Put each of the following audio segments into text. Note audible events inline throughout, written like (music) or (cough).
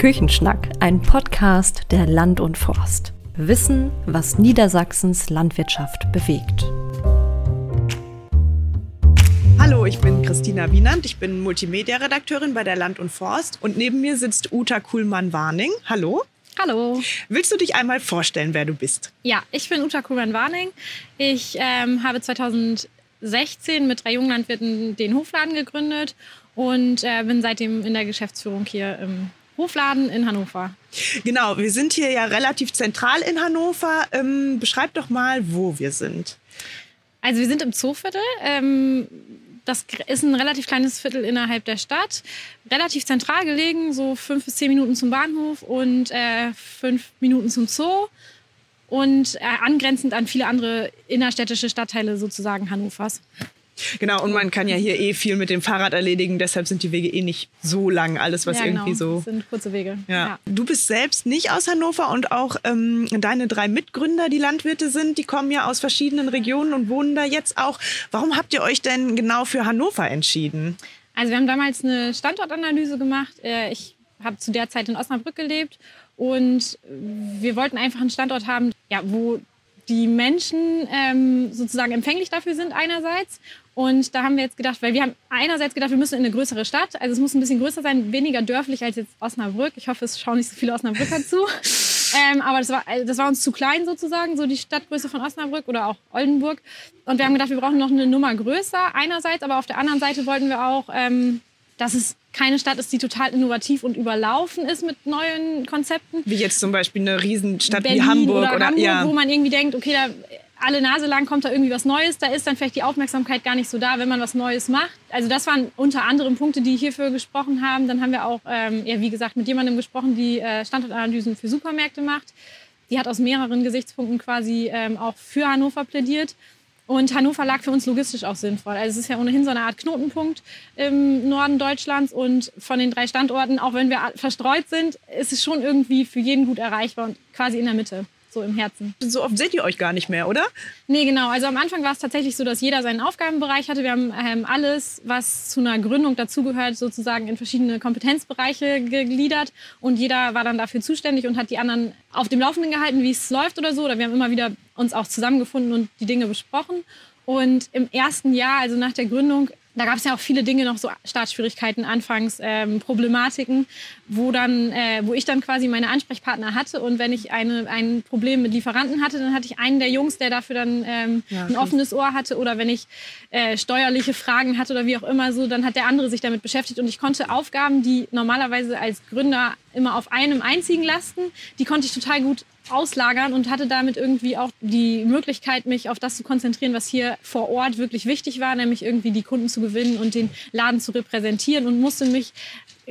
Küchenschnack, ein Podcast der Land und Forst. Wissen, was Niedersachsens Landwirtschaft bewegt. Hallo, ich bin Christina Wienand. Ich bin Multimedia-Redakteurin bei der Land und Forst. Und neben mir sitzt Uta Kuhlmann-Warning. Hallo. Hallo. Willst du dich einmal vorstellen, wer du bist? Ja, ich bin Uta Kuhlmann-Warning. Ich ähm, habe 2016 mit drei Junglandwirten den Hofladen gegründet und äh, bin seitdem in der Geschäftsführung hier im Hofladen in Hannover. Genau, wir sind hier ja relativ zentral in Hannover. Ähm, beschreib doch mal, wo wir sind. Also wir sind im Zooviertel. Ähm, das ist ein relativ kleines Viertel innerhalb der Stadt. Relativ zentral gelegen, so fünf bis zehn Minuten zum Bahnhof und äh, fünf Minuten zum Zoo. Und äh, angrenzend an viele andere innerstädtische Stadtteile sozusagen Hannovers. Genau, und man kann ja hier eh viel mit dem Fahrrad erledigen, deshalb sind die Wege eh nicht so lang. Alles, was ja, irgendwie genau. so. Das sind kurze Wege. Ja. Ja. Du bist selbst nicht aus Hannover und auch ähm, deine drei Mitgründer, die Landwirte sind, die kommen ja aus verschiedenen Regionen und wohnen da jetzt auch. Warum habt ihr euch denn genau für Hannover entschieden? Also wir haben damals eine Standortanalyse gemacht. Äh, Ich habe zu der Zeit in Osnabrück gelebt und wir wollten einfach einen Standort haben, ja, wo die Menschen ähm, sozusagen empfänglich dafür sind einerseits. Und da haben wir jetzt gedacht, weil wir haben einerseits gedacht, wir müssen in eine größere Stadt. Also es muss ein bisschen größer sein, weniger dörflich als jetzt Osnabrück. Ich hoffe, es schauen nicht so viele Osnabrücker zu. (laughs) Ähm, aber das war, also das war uns zu klein sozusagen, so die Stadtgröße von Osnabrück oder auch Oldenburg. Und wir haben gedacht, wir brauchen noch eine Nummer größer einerseits, aber auf der anderen Seite wollten wir auch, ähm, dass es keine Stadt ist, die total innovativ und überlaufen ist mit neuen Konzepten. Wie jetzt zum Beispiel eine Riesenstadt Berlin wie Hamburg oder, oder, Hamburg, ja. wo man irgendwie denkt, okay, da alle Nase lang kommt da irgendwie was Neues, da ist dann vielleicht die Aufmerksamkeit gar nicht so da, wenn man was Neues macht. Also das waren unter anderem Punkte, die hierfür gesprochen haben. Dann haben wir auch, ähm, ja, wie gesagt, mit jemandem gesprochen, die äh, Standortanalysen für Supermärkte macht. Die hat aus mehreren Gesichtspunkten quasi ähm, auch für Hannover plädiert. Und Hannover lag für uns logistisch auch sinnvoll. Also es ist ja ohnehin so eine Art Knotenpunkt im Norden Deutschlands und von den drei Standorten, auch wenn wir verstreut sind, ist es schon irgendwie für jeden gut erreichbar und quasi in der Mitte, so im Herzen. So oft seht ihr euch gar nicht mehr, oder? Nee, genau. Also am Anfang war es tatsächlich so, dass jeder seinen Aufgabenbereich hatte. Wir haben ähm, alles, was zu einer Gründung dazugehört, sozusagen in verschiedene Kompetenzbereiche gegliedert. Und jeder war dann dafür zuständig und hat die anderen auf dem Laufenden gehalten, wie es läuft oder so. Oder wir haben immer wieder uns auch zusammengefunden und die Dinge besprochen. Und im ersten Jahr, also nach der Gründung, da gab es ja auch viele Dinge noch so Startschwierigkeiten anfangs, ähm, Problematiken, wo dann, äh, wo ich dann quasi meine Ansprechpartner hatte. Und wenn ich eine, ein Problem mit Lieferanten hatte, dann hatte ich einen der Jungs, der dafür dann ähm, Ja, ein offenes Ohr hatte. Oder wenn ich äh, steuerliche Fragen hatte oder wie auch immer so, dann hat der andere sich damit beschäftigt. Und ich konnte Aufgaben, die normalerweise als Gründer immer auf einem einzigen lasten, die konnte ich total gut auslagern und hatte damit irgendwie auch die Möglichkeit, mich auf das zu konzentrieren, was hier vor Ort wirklich wichtig war, nämlich irgendwie die Kunden zu gewinnen und den Laden zu repräsentieren und musste mich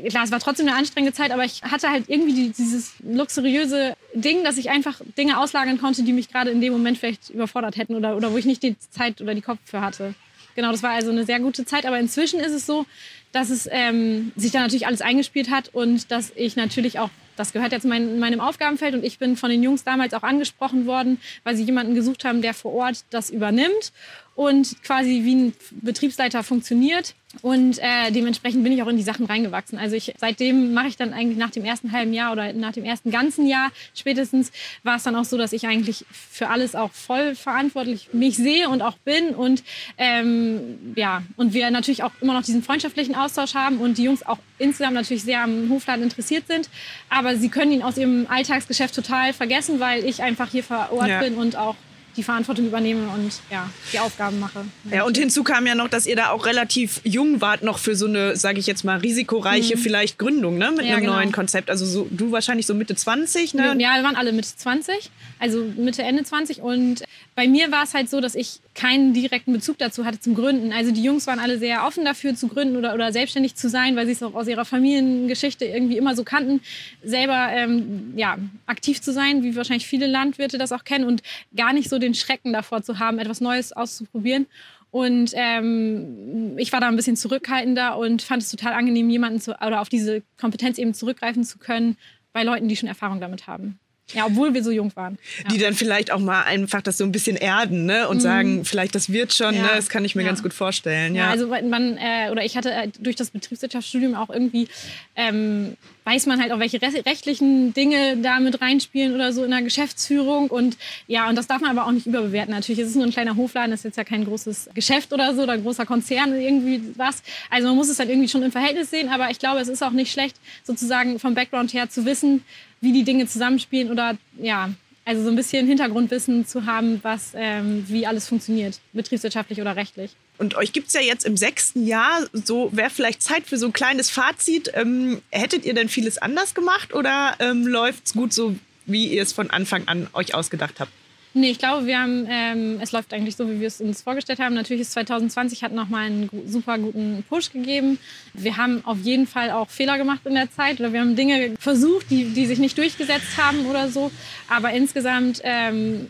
Klar, es war trotzdem eine anstrengende Zeit, aber ich hatte halt irgendwie die, dieses luxuriöse Ding, dass ich einfach Dinge auslagern konnte, die mich gerade in dem Moment vielleicht überfordert hätten oder, oder wo ich nicht die Zeit oder die Kopf für hatte. Genau, das war also eine sehr gute Zeit. Aber inzwischen ist es so, dass es ähm, sich da natürlich alles eingespielt hat und dass ich natürlich auch, das gehört jetzt mein, meinem Aufgabenfeld und ich bin von den Jungs damals auch angesprochen worden, weil sie jemanden gesucht haben, der vor Ort das übernimmt und quasi wie ein Betriebsleiter funktioniert. Und äh, dementsprechend bin ich auch in die Sachen reingewachsen. Also ich, seitdem mache ich dann eigentlich nach dem ersten halben Jahr oder nach dem ersten ganzen Jahr spätestens war es dann auch so, dass ich eigentlich für alles auch voll verantwortlich mich sehe und auch bin. Und ähm, ja, und wir natürlich auch immer noch diesen freundschaftlichen Austausch haben und die Jungs auch insgesamt natürlich sehr am Hofladen interessiert sind. Aber sie können ihn aus ihrem Alltagsgeschäft total vergessen, weil ich einfach hier vor Ort Ja. bin und auch die Verantwortung übernehme und ja, die Aufgaben mache. Ja, und hinzu kam ja noch, dass ihr da auch relativ jung wart noch für so eine, sage ich jetzt mal, risikoreiche vielleicht Gründung, ne? Mit Mhm. Ja, einem genau. neuen Konzept. Also so, du wahrscheinlich so Mitte 20, ne? Ja, wir waren alle Mitte 20, also Mitte, Ende 20. Und bei mir war es halt so, dass ich keinen direkten Bezug dazu hatte zum Gründen. Also die Jungs waren alle sehr offen dafür zu gründen oder, oder selbstständig zu sein, weil sie es auch aus ihrer Familiengeschichte irgendwie immer so kannten, selber ähm, ja, aktiv zu sein, wie wahrscheinlich viele Landwirte das auch kennen und gar nicht so den Schrecken davor zu haben, etwas Neues auszuprobieren. Und ähm, ich war da ein bisschen zurückhaltender und fand es total angenehm, jemanden zu, oder auf diese Kompetenz eben zurückgreifen zu können bei Leuten, die schon Erfahrung damit haben. Ja, obwohl wir so jung waren. Ja. Die dann vielleicht auch mal einfach das so ein bisschen erden ne? und mhm. sagen, vielleicht das wird schon, ja. ne? das kann ich mir ja. ganz gut vorstellen. Ja, also man, äh, oder ich hatte äh, durch das Betriebswirtschaftsstudium auch irgendwie, ähm, weiß man halt auch, welche rechtlichen Dinge da mit reinspielen oder so in der Geschäftsführung. Und ja, und das darf man aber auch nicht überbewerten. Natürlich ist es nur ein kleiner Hofladen, das ist jetzt ja kein großes Geschäft oder so oder ein großer Konzern irgendwie was. Also man muss es halt irgendwie schon im Verhältnis sehen, aber ich glaube, es ist auch nicht schlecht, sozusagen vom Background her zu wissen, wie die Dinge zusammenspielen oder ja, also so ein bisschen Hintergrundwissen zu haben, was, ähm, wie alles funktioniert, betriebswirtschaftlich oder rechtlich. Und euch gibt es ja jetzt im sechsten Jahr, so wäre vielleicht Zeit für so ein kleines Fazit. Ähm, hättet ihr denn vieles anders gemacht oder ähm, läuft es gut so, wie ihr es von Anfang an euch ausgedacht habt? Nee, ich glaube, wir haben, ähm, es läuft eigentlich so, wie wir es uns vorgestellt haben. Natürlich ist 2020 hat nochmal einen super guten Push gegeben. Wir haben auf jeden Fall auch Fehler gemacht in der Zeit oder wir haben Dinge versucht, die, die sich nicht durchgesetzt haben oder so. Aber insgesamt ähm,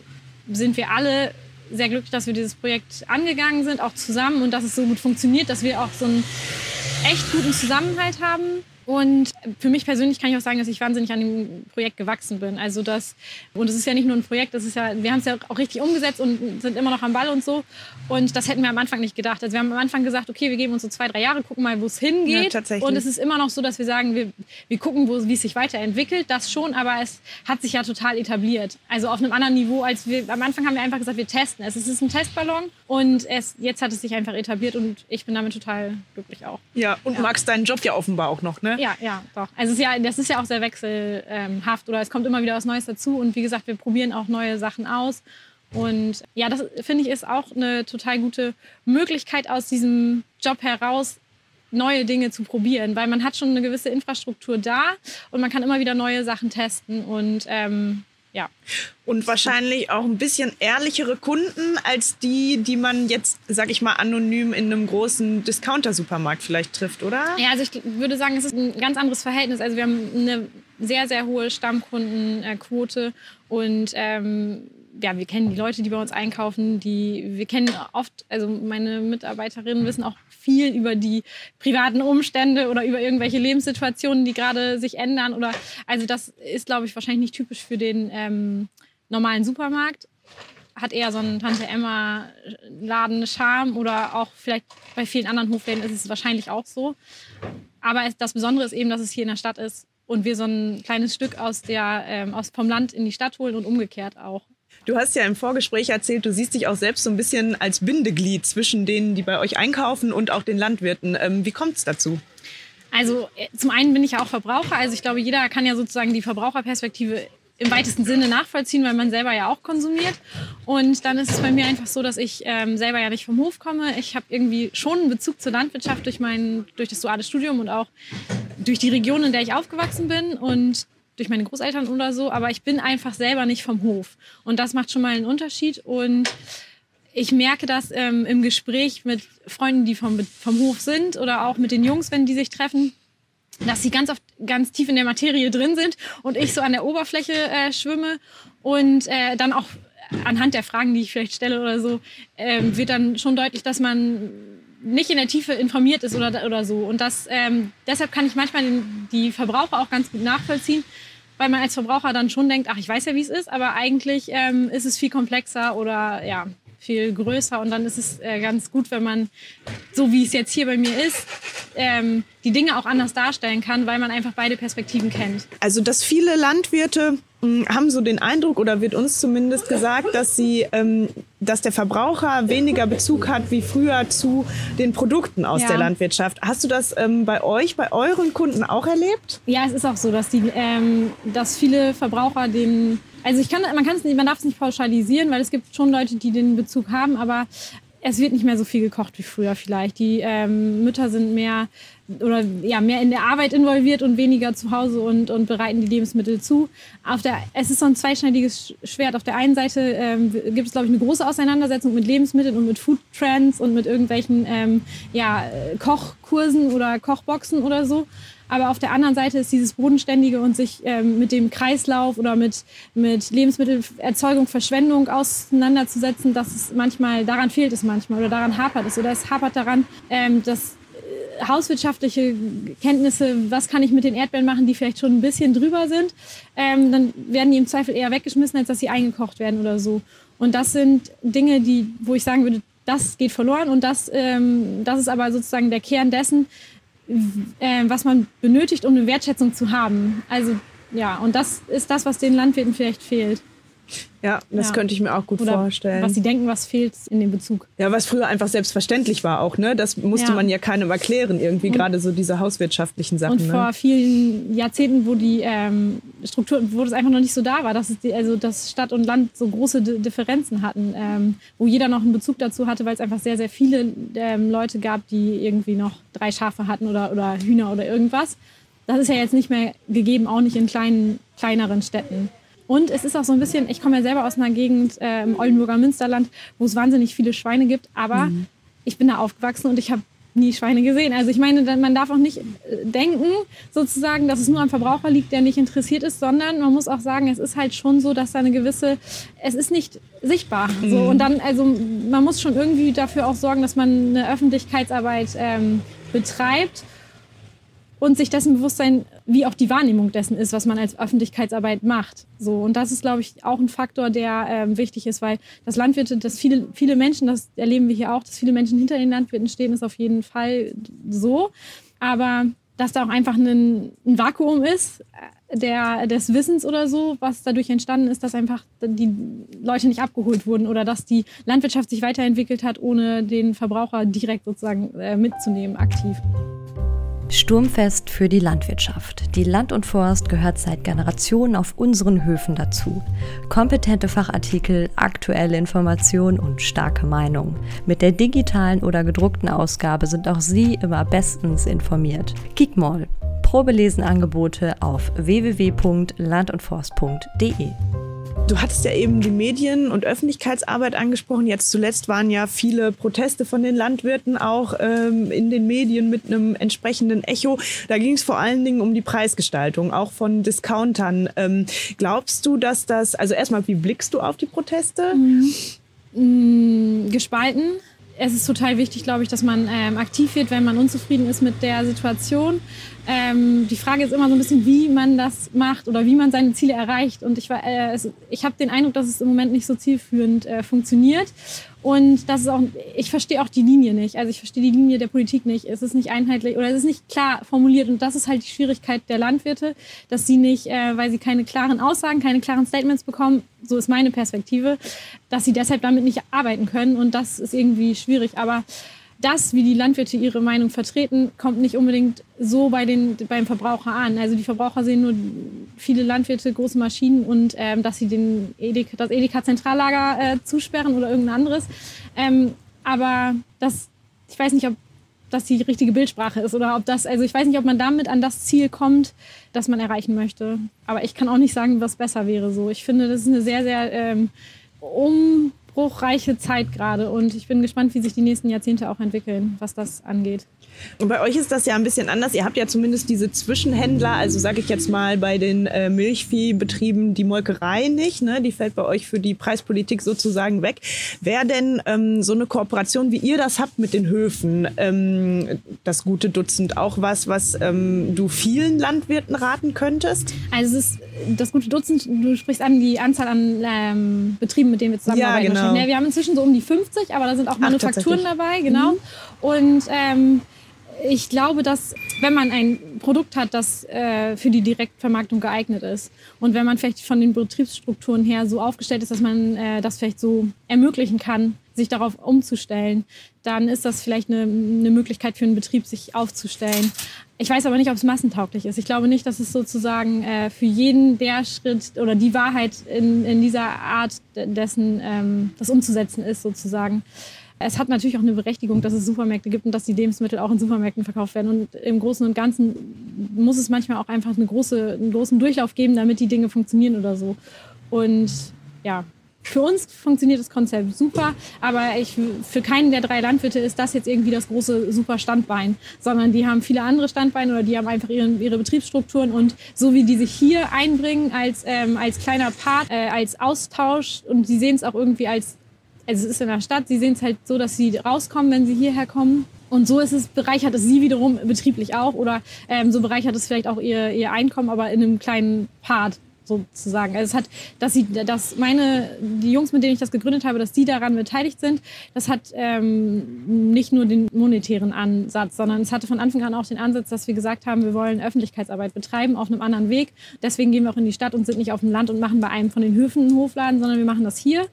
sind wir alle sehr glücklich, dass wir dieses Projekt angegangen sind, auch zusammen und dass es so gut funktioniert, dass wir auch so einen echt guten Zusammenhalt haben. Und für mich persönlich kann ich auch sagen, dass ich wahnsinnig an dem Projekt gewachsen bin. Also das, und es ist ja nicht nur ein Projekt, das ist ja, wir haben es ja auch richtig umgesetzt und sind immer noch am Ball und so. Und das hätten wir am Anfang nicht gedacht. Also wir haben am Anfang gesagt, okay, wir geben uns so zwei, drei Jahre, gucken mal, wo es hingeht. Ja, und es ist immer noch so, dass wir sagen, wir, wir gucken, wo, wie es sich weiterentwickelt. Das schon, aber es hat sich ja total etabliert. Also auf einem anderen Niveau, als wir, am Anfang haben wir einfach gesagt, wir testen es. Es ist ein Testballon und es, jetzt hat es sich einfach etabliert und ich bin damit total glücklich auch. Ja, und ja. magst deinen Job ja offenbar auch noch, ne? Ja, ja, doch. Also es ist ja, das ist ja auch sehr wechselhaft oder es kommt immer wieder was Neues dazu. Und wie gesagt, wir probieren auch neue Sachen aus. Und ja, das finde ich ist auch eine total gute Möglichkeit aus diesem Job heraus, neue Dinge zu probieren, weil man hat schon eine gewisse Infrastruktur da und man kann immer wieder neue Sachen testen und ähm, ja. Und wahrscheinlich auch ein bisschen ehrlichere Kunden als die, die man jetzt, sag ich mal, anonym in einem großen Discounter-Supermarkt vielleicht trifft, oder? Ja, also ich würde sagen, es ist ein ganz anderes Verhältnis. Also wir haben eine sehr, sehr hohe Stammkundenquote und ähm, ja, wir kennen die Leute, die bei uns einkaufen, die wir kennen oft, also meine Mitarbeiterinnen wissen auch viel über die privaten Umstände oder über irgendwelche Lebenssituationen, die gerade sich ändern. Oder also das ist, glaube ich, wahrscheinlich nicht typisch für den ähm, normalen Supermarkt. Hat eher so einen Tante Emma Laden Charme oder auch vielleicht bei vielen anderen Hofläden ist es wahrscheinlich auch so. Aber das Besondere ist eben, dass es hier in der Stadt ist und wir so ein kleines Stück aus der, ähm, aus, vom Land in die Stadt holen und umgekehrt auch. Du hast ja im Vorgespräch erzählt, du siehst dich auch selbst so ein bisschen als Bindeglied zwischen denen, die bei euch einkaufen und auch den Landwirten. Ähm, wie kommt es dazu? Also äh, zum einen bin ich ja auch Verbraucher. Also ich glaube, jeder kann ja sozusagen die Verbraucherperspektive im weitesten Sinne nachvollziehen, weil man selber ja auch konsumiert. Und dann ist es bei mir einfach so, dass ich ähm, selber ja nicht vom Hof komme. Ich habe irgendwie schon einen Bezug zur Landwirtschaft durch mein durch das duale Studium und auch durch die Region, in der ich aufgewachsen bin. Und durch meine Großeltern oder so, aber ich bin einfach selber nicht vom Hof. Und das macht schon mal einen Unterschied. Und ich merke das ähm, im Gespräch mit Freunden, die vom, vom Hof sind oder auch mit den Jungs, wenn die sich treffen, dass sie ganz oft ganz tief in der Materie drin sind und ich so an der Oberfläche äh, schwimme und äh, dann auch anhand der Fragen, die ich vielleicht stelle oder so, äh, wird dann schon deutlich, dass man nicht in der Tiefe informiert ist oder, oder so. Und das, ähm, deshalb kann ich manchmal den, die Verbraucher auch ganz gut nachvollziehen, weil man als Verbraucher dann schon denkt, ach, ich weiß ja, wie es ist, aber eigentlich ähm, ist es viel komplexer oder ja, viel größer und dann ist es äh, ganz gut, wenn man, so wie es jetzt hier bei mir ist, ähm, die Dinge auch anders darstellen kann, weil man einfach beide Perspektiven kennt. Also, dass viele Landwirte haben so den Eindruck oder wird uns zumindest gesagt, dass sie, ähm, dass der Verbraucher weniger Bezug hat wie früher zu den Produkten aus ja. der Landwirtschaft. Hast du das ähm, bei euch, bei euren Kunden auch erlebt? Ja, es ist auch so, dass die, ähm, dass viele Verbraucher den, also ich kann, man kann es nicht, man darf es nicht pauschalisieren, weil es gibt schon Leute, die den Bezug haben, aber es wird nicht mehr so viel gekocht wie früher vielleicht. Die ähm, Mütter sind mehr oder ja mehr in der Arbeit involviert und weniger zu Hause und, und bereiten die Lebensmittel zu. Auf der, es ist so ein zweischneidiges Schwert. Auf der einen Seite ähm, gibt es, glaube ich, eine große Auseinandersetzung mit Lebensmitteln und mit Food Trends und mit irgendwelchen ähm, ja, Kochkursen oder Kochboxen oder so. Aber auf der anderen Seite ist dieses Bodenständige und sich ähm, mit dem Kreislauf oder mit, mit Lebensmittelerzeugung, Verschwendung auseinanderzusetzen, dass es manchmal, daran fehlt es manchmal oder daran hapert es oder es hapert daran, ähm, dass hauswirtschaftliche Kenntnisse, was kann ich mit den Erdbeeren machen, die vielleicht schon ein bisschen drüber sind, ähm, dann werden die im Zweifel eher weggeschmissen, als dass sie eingekocht werden oder so. Und das sind Dinge, die, wo ich sagen würde, das geht verloren und das, ähm, das ist aber sozusagen der Kern dessen, äh, was man benötigt, um eine Wertschätzung zu haben. Also ja, und das ist das, was den Landwirten vielleicht fehlt. Ja, das ja. könnte ich mir auch gut Oder vorstellen. Was sie denken, was fehlt in dem Bezug. Ja, was früher einfach selbstverständlich war auch, ne? Das musste ja. man ja keinem erklären, irgendwie, und, gerade so diese hauswirtschaftlichen Sachen. Und ne? vor vielen Jahrzehnten, wo die ähm, Struktur, wo das einfach noch nicht so da war, dass es die, also dass Stadt und Land so große D Differenzen hatten, ähm, wo jeder noch einen Bezug dazu hatte, weil es einfach sehr, sehr viele ähm, Leute gab, die irgendwie noch drei Schafe hatten oder, oder Hühner oder irgendwas. Das ist ja jetzt nicht mehr gegeben, auch nicht in kleinen, kleineren Städten. Und es ist auch so ein bisschen, ich komme ja selber aus einer Gegend äh, im Oldenburger Münsterland, wo es wahnsinnig viele Schweine gibt, aber mhm. ich bin da aufgewachsen und ich habe nie Schweine gesehen. Also ich meine, man darf auch nicht äh, denken, sozusagen, dass es nur am Verbraucher liegt, der nicht interessiert ist, sondern man muss auch sagen, es ist halt schon so, dass da eine gewisse, es ist nicht sichtbar. Mhm. So. Und dann, also man muss schon irgendwie dafür auch sorgen, dass man eine Öffentlichkeitsarbeit ähm, betreibt und sich dessen bewusst sein, wie auch die Wahrnehmung dessen ist, was man als Öffentlichkeitsarbeit macht. So und das ist, glaube ich, auch ein Faktor, der ähm, wichtig ist, weil das Landwirte, dass viele viele Menschen, das erleben wir hier auch, dass viele Menschen hinter den Landwirten stehen, ist auf jeden Fall so. Aber dass da auch einfach ein, ein Vakuum ist äh, der, des Wissens oder so, was dadurch entstanden ist, dass einfach die Leute nicht abgeholt wurden oder dass die Landwirtschaft sich weiterentwickelt hat, ohne den Verbraucher direkt sozusagen äh, mitzunehmen, aktiv. Sturmfest für die Landwirtschaft. Die Land und Forst gehört seit Generationen auf unseren Höfen dazu. Kompetente Fachartikel, aktuelle Informationen und starke Meinung. Mit der digitalen oder gedruckten Ausgabe sind auch Sie immer bestens informiert. Geekmall. Probelesenangebote auf www.landundforst.de. Du hattest ja eben die Medien- und Öffentlichkeitsarbeit angesprochen. Jetzt zuletzt waren ja viele Proteste von den Landwirten auch ähm, in den Medien mit einem entsprechenden Echo. Da ging es vor allen Dingen um die Preisgestaltung, auch von Discountern. Ähm, glaubst du, dass das, also erstmal, wie blickst du auf die Proteste? Mhm. Mhm, gespalten. Es ist total wichtig, glaube ich, dass man ähm, aktiv wird, wenn man unzufrieden ist mit der Situation. Ähm, die Frage ist immer so ein bisschen, wie man das macht oder wie man seine Ziele erreicht. Und ich, äh, ich habe den Eindruck, dass es im Moment nicht so zielführend äh, funktioniert. Und das ist auch, ich verstehe auch die Linie nicht. Also ich verstehe die Linie der Politik nicht. Es ist nicht einheitlich oder es ist nicht klar formuliert. Und das ist halt die Schwierigkeit der Landwirte, dass sie nicht, äh, weil sie keine klaren Aussagen, keine klaren Statements bekommen, so ist meine Perspektive, dass sie deshalb damit nicht arbeiten können. Und das ist irgendwie schwierig. Aber das, wie die Landwirte ihre Meinung vertreten, kommt nicht unbedingt so bei den, beim Verbraucher an. Also die Verbraucher sehen nur viele Landwirte, große Maschinen und ähm, dass sie den Edeka, das Edeka-Zentrallager äh, zusperren oder irgendein anderes. Ähm, aber das, ich weiß nicht, ob das die richtige Bildsprache ist oder ob das, also ich weiß nicht, ob man damit an das Ziel kommt, das man erreichen möchte. Aber ich kann auch nicht sagen, was besser wäre so. Ich finde, das ist eine sehr, sehr ähm, um umbruchreiche Zeit gerade und ich bin gespannt, wie sich die nächsten Jahrzehnte auch entwickeln, was das angeht. Und bei euch ist das ja ein bisschen anders. Ihr habt ja zumindest diese Zwischenhändler, also sage ich jetzt mal bei den äh, Milchviehbetrieben die Molkerei nicht, ne? die fällt bei euch für die Preispolitik sozusagen weg. Wäre denn ähm, so eine Kooperation, wie ihr das habt mit den Höfen, ähm, das gute Dutzend, auch was, was ähm, du vielen Landwirten raten könntest? Also es ist das gute Dutzend, du sprichst an die Anzahl an ähm, Betrieben, mit denen wir zusammenarbeiten. Ja, genau. Wir haben inzwischen so um die 50, aber da sind auch Manufakturen Ach, dabei, genau. Mhm. Und ähm, ich glaube, dass wenn man ein Produkt hat, das äh, für die Direktvermarktung geeignet ist und wenn man vielleicht von den Betriebsstrukturen her so aufgestellt ist, dass man äh, das vielleicht so ermöglichen kann, sich darauf umzustellen, dann ist das vielleicht eine, eine Möglichkeit für einen Betrieb, sich aufzustellen. Ich weiß aber nicht, ob es massentauglich ist. Ich glaube nicht, dass es sozusagen äh, für jeden der Schritt oder die Wahrheit in, in dieser Art dessen, ähm, das umzusetzen ist, sozusagen. Es hat natürlich auch eine Berechtigung, dass es Supermärkte gibt und dass die Lebensmittel auch in Supermärkten verkauft werden. Und im Großen und Ganzen muss es manchmal auch einfach eine große, einen großen Durchlauf geben, damit die Dinge funktionieren oder so. Und ja, für uns funktioniert das Konzept super, aber ich, für keinen der drei Landwirte ist das jetzt irgendwie das große super Standbein, sondern die haben viele andere Standbeine oder die haben einfach ihre, ihre Betriebsstrukturen und so wie die sich hier einbringen als, ähm, als kleiner Part, äh, als Austausch und sie sehen es auch irgendwie als also es ist in der Stadt, sie sehen es halt so, dass sie rauskommen, wenn sie hierher kommen. Und so ist es, bereichert es sie wiederum betrieblich auch oder ähm, so bereichert es vielleicht auch ihr, ihr Einkommen, aber in einem kleinen Part sozusagen. Also es hat, dass sie, dass meine, die Jungs, mit denen ich das gegründet habe, dass die daran beteiligt sind, das hat ähm, nicht nur den monetären Ansatz, sondern es hatte von Anfang an auch den Ansatz, dass wir gesagt haben, wir wollen Öffentlichkeitsarbeit betreiben auf einem anderen Weg. Deswegen gehen wir auch in die Stadt und sind nicht auf dem Land und machen bei einem von den Höfen einen Hofladen, sondern wir machen das hier.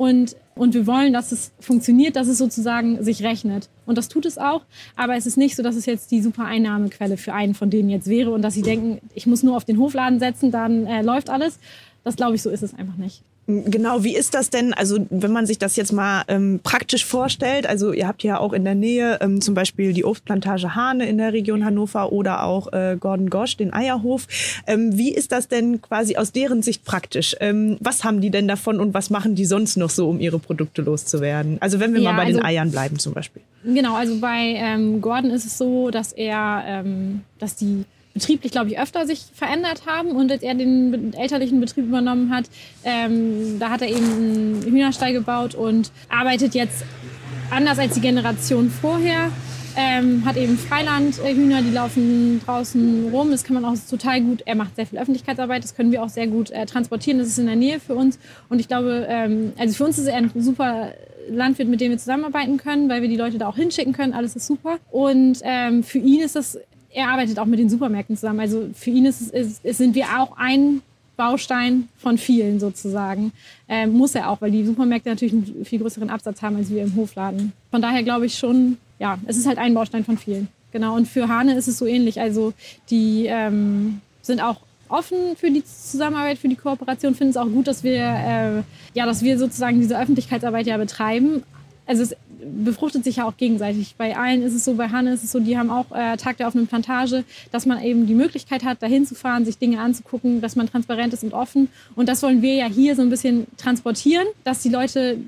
Und und wir wollen, dass es funktioniert, dass es sozusagen sich rechnet. Und das tut es auch. Aber es ist nicht so, dass es jetzt die super Einnahmequelle für einen von denen jetzt wäre und dass sie denken, ich muss nur auf den Hofladen setzen, dann äh, läuft alles. Das glaube ich, so ist es einfach nicht. Genau, wie ist das denn? Also wenn man sich das jetzt mal ähm, praktisch vorstellt, also ihr habt ja auch in der Nähe ähm, zum Beispiel die Obstplantage Hane in der Region Hannover oder auch äh, Gordon Gosch, den Eierhof. Ähm, wie ist das denn quasi aus deren Sicht praktisch? Ähm, was haben die denn davon und was machen die sonst noch so, um ihre Produkte loszuwerden? Also wenn wir ja, mal bei also, den Eiern bleiben zum Beispiel. Genau, also bei ähm, Gordon ist es so, dass er, ähm, dass die betrieblich, glaube ich, öfter sich verändert haben und als er den elterlichen Betrieb übernommen hat, ähm, da hat er eben einen Hühnerstall gebaut und arbeitet jetzt anders als die Generation vorher. Ähm, hat eben Freilandhühner, die laufen draußen rum. Das kann man auch total gut. Er macht sehr viel Öffentlichkeitsarbeit. Das können wir auch sehr gut äh, transportieren. Das ist in der Nähe für uns. Und ich glaube, ähm, also für uns ist er ein super Landwirt, mit dem wir zusammenarbeiten können, weil wir die Leute da auch hinschicken können. Alles ist super. Und ähm, für ihn ist das er arbeitet auch mit den Supermärkten zusammen. Also für ihn ist, ist, ist sind wir auch ein Baustein von vielen sozusagen. Ähm, muss er auch, weil die Supermärkte natürlich einen viel größeren Absatz haben als wir im Hofladen. Von daher glaube ich schon, ja, es ist halt ein Baustein von vielen. Genau, und für Hane ist es so ähnlich. Also die ähm, sind auch offen für die Zusammenarbeit, für die Kooperation, finden es auch gut, dass wir, äh, ja, dass wir sozusagen diese Öffentlichkeitsarbeit ja betreiben. Also es befruchtet sich ja auch gegenseitig. Bei allen ist es so, bei Hanne ist es so, die haben auch äh, Tag der offenen Plantage, dass man eben die Möglichkeit hat, dahin zu fahren, sich Dinge anzugucken, dass man transparent ist und offen. Und das wollen wir ja hier so ein bisschen transportieren, dass die Leute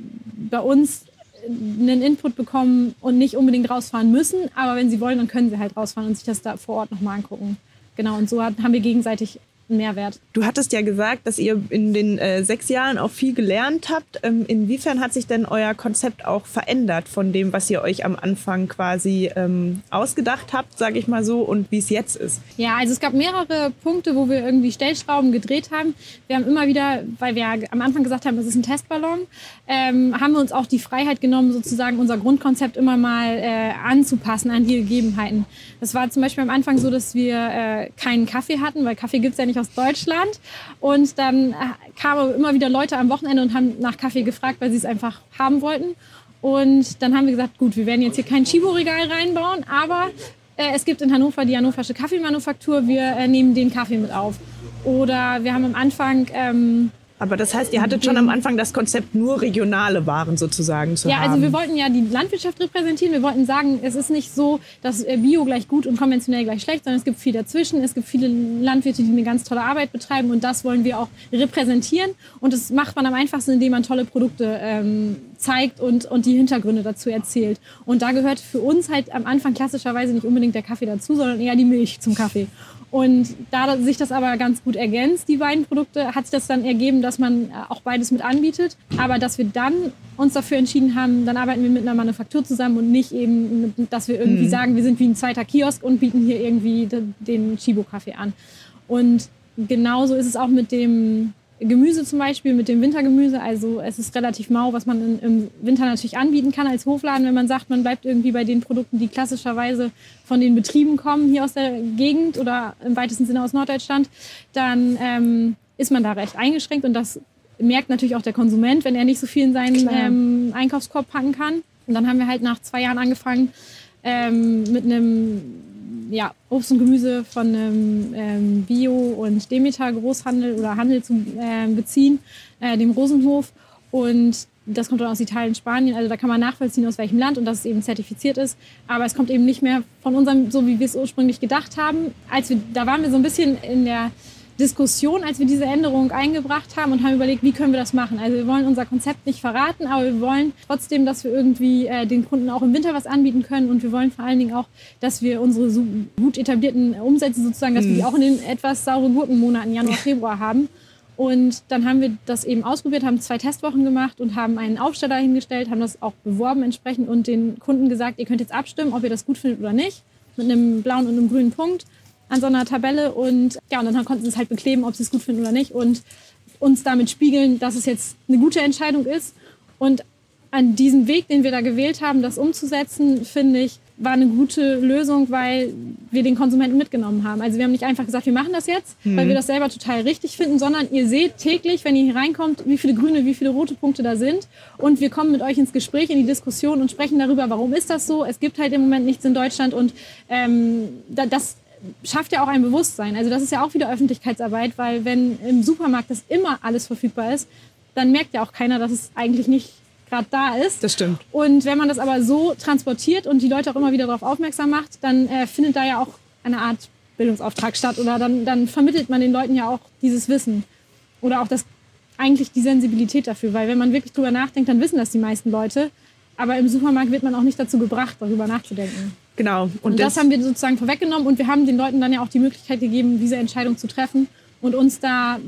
bei uns einen Input bekommen und nicht unbedingt rausfahren müssen. Aber wenn sie wollen, dann können sie halt rausfahren und sich das da vor Ort nochmal angucken. Genau, und so haben wir gegenseitig Mehrwert. Du hattest ja gesagt, dass ihr in den äh, sechs Jahren auch viel gelernt habt. Ähm, inwiefern hat sich denn euer Konzept auch verändert von dem, was ihr euch am Anfang quasi ähm, ausgedacht habt, sage ich mal so, und wie es jetzt ist? Ja, also es gab mehrere Punkte, wo wir irgendwie Stellschrauben gedreht haben. Wir haben immer wieder, weil wir am Anfang gesagt haben, es ist ein Testballon, ähm, haben wir uns auch die Freiheit genommen, sozusagen unser Grundkonzept immer mal äh, anzupassen an die Gegebenheiten. Das war zum Beispiel am Anfang so, dass wir äh, keinen Kaffee hatten, weil Kaffee gibt es ja nicht aus Deutschland. Und dann äh, kamen immer wieder Leute am Wochenende und haben nach Kaffee gefragt, weil sie es einfach haben wollten. Und dann haben wir gesagt, gut, wir werden jetzt hier kein Chibo-Regal reinbauen, aber äh, es gibt in Hannover die hannoversche Kaffeemanufaktur, wir äh, nehmen den Kaffee mit auf. Oder wir haben am Anfang ähm, aber das heißt, ihr hattet schon am Anfang das Konzept, nur regionale Waren sozusagen zu ja, haben. Ja, also wir wollten ja die Landwirtschaft repräsentieren. Wir wollten sagen, es ist nicht so, dass äh, Bio gleich gut und konventionell gleich schlecht, sondern es gibt viel dazwischen. Es gibt viele Landwirte, die eine ganz tolle Arbeit betreiben und das wollen wir auch repräsentieren. Und das macht man am einfachsten, indem man tolle Produkte ähm, zeigt und, und die Hintergründe dazu erzählt. Und da gehört für uns halt am Anfang klassischerweise nicht unbedingt der Kaffee dazu, sondern eher die Milch zum Kaffee. Und da sich das aber ganz gut ergänzt, die beiden Produkte, hat sich das dann ergeben, dass man äh, auch beides mit anbietet. Aber dass wir dann uns dafür entschieden haben, dann arbeiten wir mit einer Manufaktur zusammen und nicht eben, dass wir irgendwie mhm. sagen, wir sind wie ein zweiter Kiosk und bieten hier irgendwie den Chibo-Kaffee an. Und genauso ist es auch mit dem Gemüse zum Beispiel, mit dem Wintergemüse. Also es ist relativ mau, was man im Winter natürlich anbieten kann als Hofladen, wenn man sagt, man bleibt irgendwie bei den Produkten, die klassischerweise von den Betrieben kommen, hier aus der Gegend oder im weitesten Sinne aus Norddeutschland, dann ähm, ist man da recht eingeschränkt und das merkt natürlich auch der Konsument, wenn er nicht so viel in seinen ähm, Einkaufskorb packen kann. Und dann haben wir halt nach zwei Jahren angefangen ähm, mit einem ja, Obst und Gemüse von einem ähm, Bio- und Demeter-Großhandel oder Handel zu äh, beziehen, äh, dem Rosenhof. Und das kommt dann aus Italien, Spanien. Also da kann man nachvollziehen, aus welchem Land und dass es eben zertifiziert ist. Aber es kommt eben nicht mehr von unserem, so wie wir es ursprünglich gedacht haben. Als wir, da waren wir so ein bisschen in der Diskussion, als wir diese Änderung eingebracht haben und haben überlegt, wie können wir das machen. Also wir wollen unser Konzept nicht verraten, aber wir wollen trotzdem, dass wir irgendwie äh, den Kunden auch im Winter was anbieten können und wir wollen vor allen Dingen auch, dass wir unsere so gut etablierten Umsätze sozusagen, dass mhm. wir die auch in den etwas sauren Gurkenmonaten Januar, Februar haben. Und dann haben wir das eben ausprobiert, haben zwei Testwochen gemacht und haben einen Aufsteller hingestellt, haben das auch beworben entsprechend und den Kunden gesagt, ihr könnt jetzt abstimmen, ob ihr das gut findet oder nicht, mit einem blauen und einem grünen Punkt an so einer Tabelle. Und ja, und dann konnten sie es halt bekleben, ob sie es gut finden oder nicht und uns damit spiegeln, dass es jetzt eine gute Entscheidung ist. Und an diesem Weg, den wir da gewählt haben, das umzusetzen, finde ich, war eine gute Lösung, weil wir den Konsumenten mitgenommen haben. Also wir haben nicht einfach gesagt, wir machen das jetzt, mhm. weil wir das selber total richtig finden, sondern ihr seht täglich, wenn ihr hier reinkommt, wie viele grüne, wie viele rote Punkte da sind. Und wir kommen mit euch ins Gespräch, in die Diskussion und sprechen darüber, warum ist das so? Es gibt halt im Moment nichts in Deutschland und ähm, das schafft ja auch ein Bewusstsein. Also das ist ja auch wieder Öffentlichkeitsarbeit, weil wenn im Supermarkt das immer alles verfügbar ist, dann merkt ja auch keiner, dass es eigentlich nicht gerade da ist. Das stimmt. Und wenn man das aber so transportiert und die Leute auch immer wieder darauf aufmerksam macht, dann äh, findet da ja auch eine Art Bildungsauftrag statt oder dann, dann vermittelt man den Leuten ja auch dieses Wissen oder auch das eigentlich die Sensibilität dafür, weil wenn man wirklich drüber nachdenkt, dann wissen das die meisten Leute. Aber im Supermarkt wird man auch nicht dazu gebracht, darüber nachzudenken. Genau. Und, und das, das haben wir sozusagen vorweggenommen und wir haben den Leuten dann ja auch die Möglichkeit gegeben, diese Entscheidung zu treffen und uns da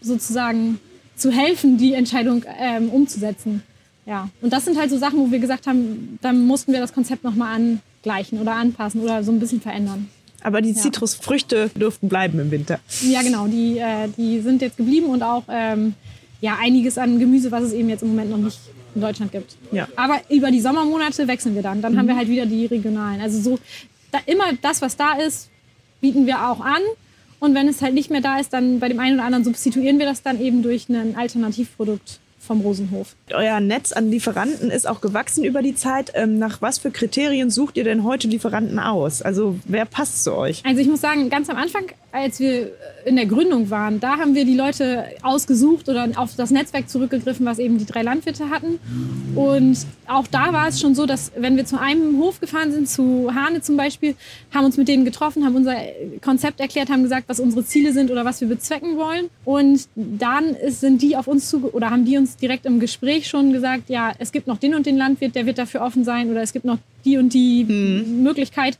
sozusagen zu helfen, die Entscheidung ähm, umzusetzen. Ja, und das sind halt so Sachen, wo wir gesagt haben, dann mussten wir das Konzept nochmal angleichen oder anpassen oder so ein bisschen verändern. Aber die Zitrusfrüchte dürften bleiben im Winter. Ja, genau. Die, äh, die sind jetzt geblieben und auch ähm, ja, einiges an Gemüse, was es eben jetzt im Moment noch nicht in Deutschland gibt. Ja. Aber über die Sommermonate wechseln wir dann. Dann mhm. haben wir halt wieder die regionalen. Also so da, immer das, was da ist, bieten wir auch an. Und wenn es halt nicht mehr da ist, dann bei dem einen oder anderen substituieren wir das dann eben durch ein Alternativprodukt vom Rosenhof. Euer Netz an Lieferanten ist auch gewachsen über die Zeit. Ähm, nach was für Kriterien sucht ihr denn heute Lieferanten aus? Also wer passt zu euch? Also ich muss sagen, ganz am Anfang, als wir in der Gründung waren, da haben wir die Leute ausgesucht oder auf das Netzwerk zurückgegriffen, was eben die drei Landwirte hatten. Und auch da war es schon so, dass wenn wir zu einem Hof gefahren sind, zu Hane zum Beispiel, haben uns mit denen getroffen, haben unser Konzept erklärt, haben gesagt, was unsere Ziele sind oder was wir bezwecken wollen. Und dann sind die auf uns zu oder haben die uns direkt im Gespräch schon gesagt, ja, es gibt noch den und den Landwirt, der wird dafür offen sein oder es gibt noch die und die mhm. Möglichkeit.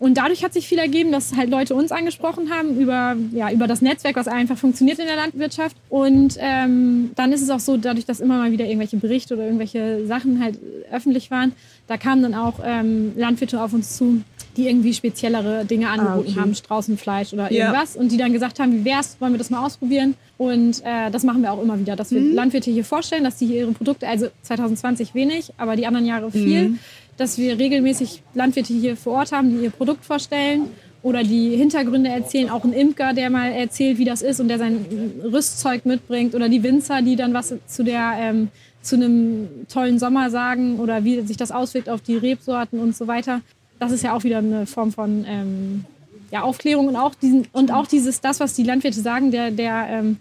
Und dadurch hat sich viel ergeben, dass halt Leute uns angesprochen haben über, ja, über das Netzwerk, was einfach funktioniert in der Landwirtschaft. Und ähm, dann ist es auch so, dadurch, dass immer mal wieder irgendwelche Berichte oder irgendwelche Sachen halt öffentlich waren, da kamen dann auch ähm, Landwirte auf uns zu, die irgendwie speziellere Dinge ah, angeboten ah, okay. haben, Straußenfleisch oder irgendwas. Ja. Und die dann gesagt haben, wie wär's, wollen wir das mal ausprobieren? Und äh, das machen wir auch immer wieder, dass wir mhm. Landwirte hier vorstellen, dass die hier ihre Produkte, also 2020 wenig, aber die anderen Jahre viel, mhm. Dass wir regelmäßig Landwirte hier vor Ort haben, die ihr Produkt vorstellen oder die Hintergründe erzählen. Auch ein Imker, der mal erzählt, wie das ist und der sein Rüstzeug mitbringt oder die Winzer, die dann was zu der ähm, zu einem tollen Sommer sagen oder wie sich das auswirkt auf die Rebsorten und so weiter das ist ja auch wieder eine Form von ähm, ja, Aufklärung und auch, diesen, und auch dieses, das, was die Landwirte sagen, der, der, ähm,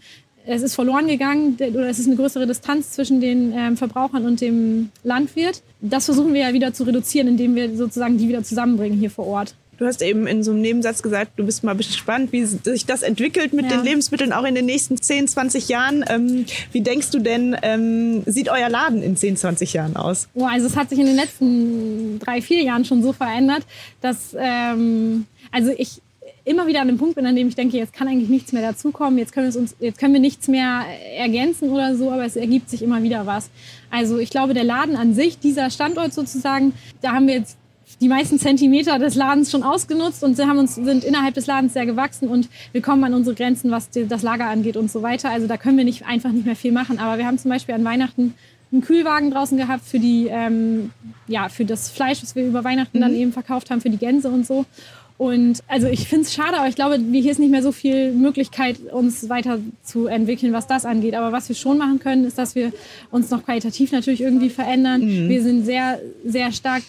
es ist verloren gegangen der, oder es ist eine größere Distanz zwischen den ähm, Verbrauchern und dem Landwirt. Das versuchen wir ja wieder zu reduzieren, indem wir sozusagen die wieder zusammenbringen hier vor Ort. Du hast eben in so einem Nebensatz gesagt, du bist mal gespannt, wie sich das entwickelt mit ja. den Lebensmitteln auch in den nächsten 10, 20 Jahren. Ähm, wie denkst du denn, ähm, sieht euer Laden in 10, 20 Jahren aus? Oh, also es hat sich in den letzten drei, vier Jahren schon so verändert, dass ähm, also ich immer wieder an dem Punkt bin, an dem ich denke, jetzt kann eigentlich nichts mehr dazukommen, jetzt können, wir uns, jetzt können wir nichts mehr ergänzen oder so, aber es ergibt sich immer wieder was. Also ich glaube, der Laden an sich, dieser Standort sozusagen, da haben wir jetzt die meisten Zentimeter des Ladens schon ausgenutzt und sie haben uns, sind innerhalb des Ladens sehr gewachsen und wir kommen an unsere Grenzen, was das Lager angeht und so weiter. Also da können wir nicht, einfach nicht mehr viel machen. Aber wir haben zum Beispiel an Weihnachten einen Kühlwagen draußen gehabt für die, ähm, ja, für das Fleisch, was wir über Weihnachten mhm. dann eben verkauft haben, für die Gänse und so. Und also ich finde es schade, aber ich glaube, hier ist nicht mehr so viel Möglichkeit, uns weiterzuentwickeln, was das angeht. Aber was wir schon machen können, ist, dass wir uns noch qualitativ natürlich irgendwie verändern. Mhm. Wir sind sehr, sehr stark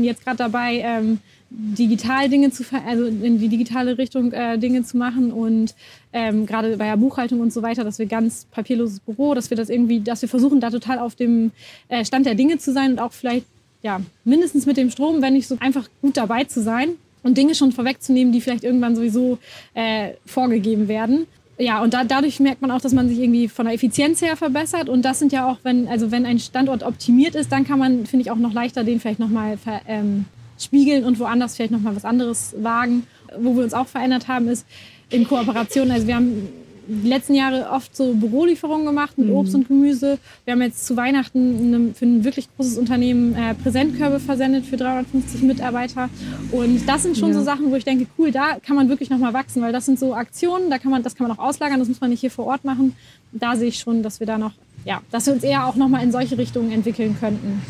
jetzt gerade dabei, ähm, digital Dinge zu also in die digitale Richtung äh, Dinge zu machen und ähm, gerade bei der Buchhaltung und so weiter, dass wir ganz papierloses Büro, dass wir das irgendwie, dass wir versuchen, da total auf dem äh, Stand der Dinge zu sein und auch vielleicht ja mindestens mit dem Strom, wenn nicht so einfach gut dabei zu sein und Dinge schon vorwegzunehmen, die vielleicht irgendwann sowieso äh, vorgegeben werden. Ja, und da, dadurch merkt man auch, dass man sich irgendwie von der Effizienz her verbessert. Und das sind ja auch, wenn, also wenn ein Standort optimiert ist, dann kann man, finde ich, auch noch leichter den vielleicht nochmal ähm, spiegeln und woanders vielleicht nochmal was anderes wagen. Wo wir uns auch verändert haben, ist in Kooperation. Also wir haben die letzten Jahre oft so Bürolieferungen gemacht mit mhm. Obst und Gemüse. Wir haben jetzt zu Weihnachten für ein wirklich großes Unternehmen äh, Präsentkörbe versendet für 350 Mitarbeiter. Und das sind schon ja. so Sachen, wo ich denke, cool, da kann man wirklich noch mal wachsen, weil das sind so Aktionen, da kann man, das kann man auch auslagern, das muss man nicht hier vor Ort machen. Da sehe ich schon, dass wir da noch, ja, dass wir uns eher auch noch mal in solche Richtungen entwickeln könnten.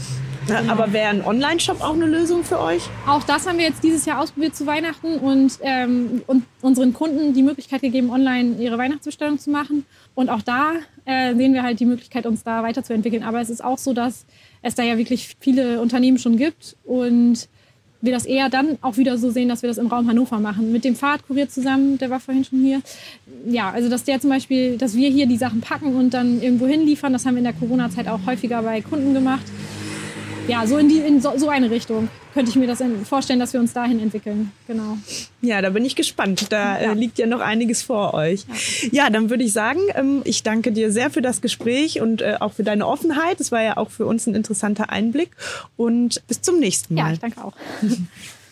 Aber wäre ein Online-Shop auch eine Lösung für euch? Auch das haben wir jetzt dieses Jahr ausprobiert zu Weihnachten und, ähm, und unseren Kunden die Möglichkeit gegeben, online ihre Weihnachtsbestellung zu machen. Und auch da äh, sehen wir halt die Möglichkeit, uns da weiterzuentwickeln. Aber es ist auch so, dass es da ja wirklich viele Unternehmen schon gibt und wir das eher dann auch wieder so sehen, dass wir das im Raum Hannover machen. Mit dem Fahrradkurier zusammen, der war vorhin schon hier. Ja, also dass der zum Beispiel, dass wir hier die Sachen packen und dann irgendwo hinliefern, das haben wir in der Corona-Zeit auch häufiger bei Kunden gemacht ja, so in, die, in so, so, eine Richtung könnte ich mir das vorstellen, dass wir uns dahin entwickeln. Genau. Ja, da bin ich gespannt. Da äh, ja. liegt ja noch einiges vor euch. Ja, ja dann würde ich sagen, ähm, ich danke dir sehr für das Gespräch und äh, auch für deine Offenheit. Es war ja auch für uns ein interessanter Einblick. Und bis zum nächsten Mal. Ja, ich danke auch. (laughs)